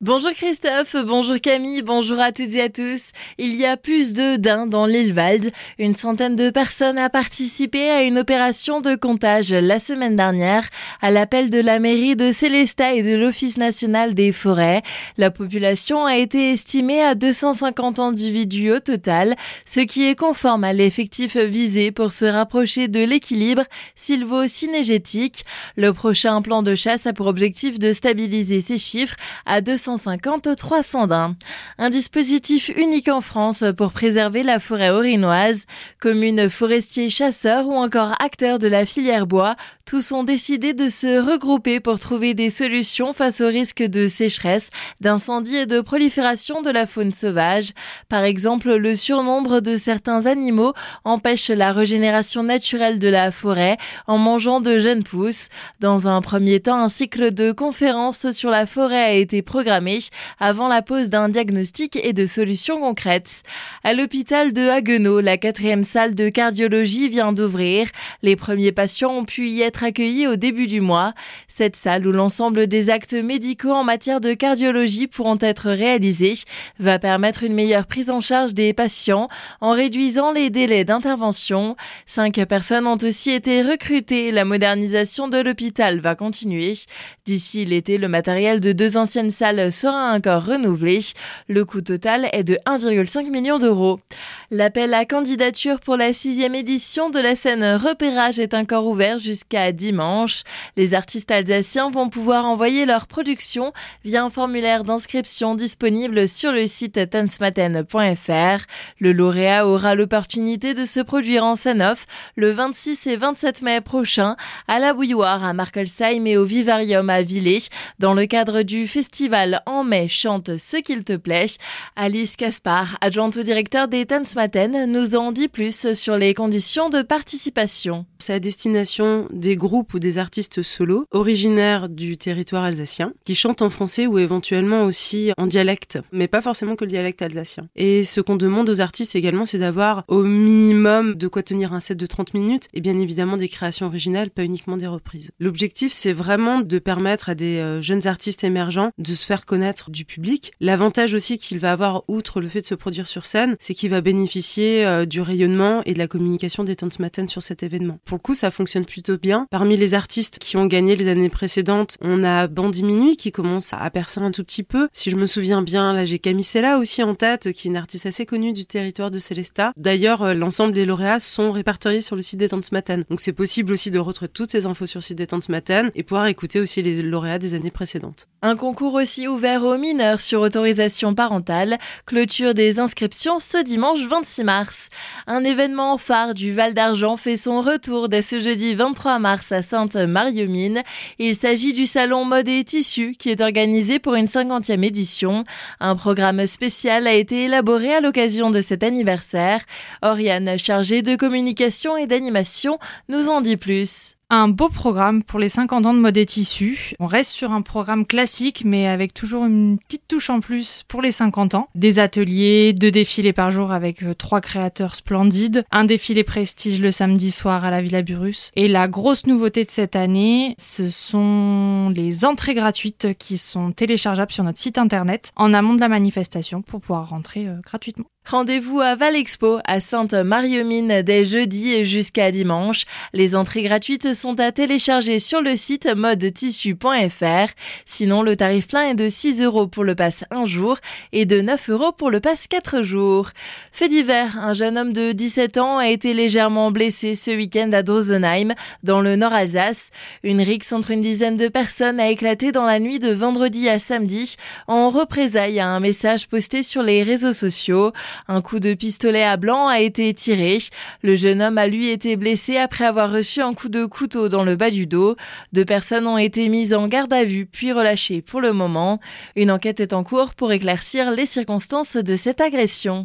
Bonjour Christophe, bonjour Camille, bonjour à toutes et à tous. Il y a plus de daims dans l'île Valde. Une centaine de personnes a participé à une opération de comptage la semaine dernière à l'appel de la mairie de Célestat et de l'Office national des forêts. La population a été estimée à 250 individus au total, ce qui est conforme à l'effectif visé pour se rapprocher de l'équilibre sylvo-synégétique. Le prochain plan de chasse a pour objectif de stabiliser ces chiffres à 200 150 300 daims. Un dispositif unique en France pour préserver la forêt orinoise. Communes, forestiers, chasseurs ou encore acteurs de la filière bois, tous ont décidé de se regrouper pour trouver des solutions face au risque de sécheresse, d'incendie et de prolifération de la faune sauvage. Par exemple, le surnombre de certains animaux empêche la régénération naturelle de la forêt en mangeant de jeunes pousses. Dans un premier temps, un cycle de conférences sur la forêt a été programmé avant la pose d'un diagnostic et de solutions concrètes. À l'hôpital de Haguenau, la quatrième salle de cardiologie vient d'ouvrir. Les premiers patients ont pu y être accueillis au début du mois. Cette salle où l'ensemble des actes médicaux en matière de cardiologie pourront être réalisés va permettre une meilleure prise en charge des patients en réduisant les délais d'intervention. Cinq personnes ont aussi été recrutées. La modernisation de l'hôpital va continuer. D'ici l'été, le matériel de deux anciennes salles sera encore renouvelé. Le coût total est de 1,5 million d'euros. L'appel à candidature pour la sixième édition de la scène Repérage est encore ouvert jusqu'à dimanche. Les artistes alsaciens vont pouvoir envoyer leur production via un formulaire d'inscription disponible sur le site tansmaten.fr. Le lauréat aura l'opportunité de se produire en scène off le 26 et 27 mai prochain à la Bouilloire à Markelsheim et au Vivarium à Villers dans le cadre du festival en mai chante ce qu'il te plaît. Alice Caspar, adjointe au directeur des Tanzmatten, nous en dit plus sur les conditions de participation. C'est à destination des groupes ou des artistes solos originaires du territoire alsacien qui chantent en français ou éventuellement aussi en dialecte, mais pas forcément que le dialecte alsacien. Et ce qu'on demande aux artistes également, c'est d'avoir au minimum de quoi tenir un set de 30 minutes et bien évidemment des créations originales, pas uniquement des reprises. L'objectif, c'est vraiment de permettre à des euh, jeunes artistes émergents de se faire connaître du public. L'avantage aussi qu'il va avoir, outre le fait de se produire sur scène, c'est qu'il va bénéficier euh, du rayonnement et de la communication des Matin sur cet événement. Pour le coup, ça fonctionne plutôt bien. Parmi les artistes qui ont gagné les années précédentes, on a Bandy Minuit qui commence à percer un tout petit peu. Si je me souviens bien, là j'ai Camisella aussi en tête, qui est une artiste assez connue du territoire de Célestat. D'ailleurs, euh, l'ensemble des lauréats sont répertoriés sur le site des Matin. Donc c'est possible aussi de retrouver toutes ces infos sur le site des Matin et pouvoir écouter aussi les lauréats des années précédentes. Un concours aussi ouvert aux mineurs sur autorisation parentale. Clôture des inscriptions ce dimanche 26 mars. Un événement phare du Val d'Argent fait son retour dès ce jeudi 23 mars à Sainte-Marie-aux-Mines. Il s'agit du salon mode et tissu qui est organisé pour une 50e édition. Un programme spécial a été élaboré à l'occasion de cet anniversaire. Oriane, chargée de communication et d'animation, nous en dit plus un beau programme pour les 50 ans de mode et tissu. On reste sur un programme classique, mais avec toujours une petite touche en plus pour les 50 ans. Des ateliers, deux défilés par jour avec euh, trois créateurs splendides, un défilé prestige le samedi soir à la Villa Burus. Et la grosse nouveauté de cette année, ce sont les entrées gratuites qui sont téléchargeables sur notre site internet en amont de la manifestation pour pouvoir rentrer euh, gratuitement. Rendez-vous à Valexpo à Sainte-Marie-aux-Mines dès jeudi jusqu'à dimanche. Les entrées gratuites sont à télécharger sur le site modetissu.fr. Sinon, le tarif plein est de 6 euros pour le pass 1 jour et de 9 euros pour le pass 4 jours. Fait divers, un jeune homme de 17 ans a été légèrement blessé ce week-end à Drosenheim, dans le nord Alsace. Une rixe entre une dizaine de personnes a éclaté dans la nuit de vendredi à samedi en représailles à un message posté sur les réseaux sociaux. Un coup de pistolet à blanc a été tiré. Le jeune homme a lui été blessé après avoir reçu un coup de couteau dans le bas du dos. Deux personnes ont été mises en garde à vue puis relâchées pour le moment. Une enquête est en cours pour éclaircir les circonstances de cette agression.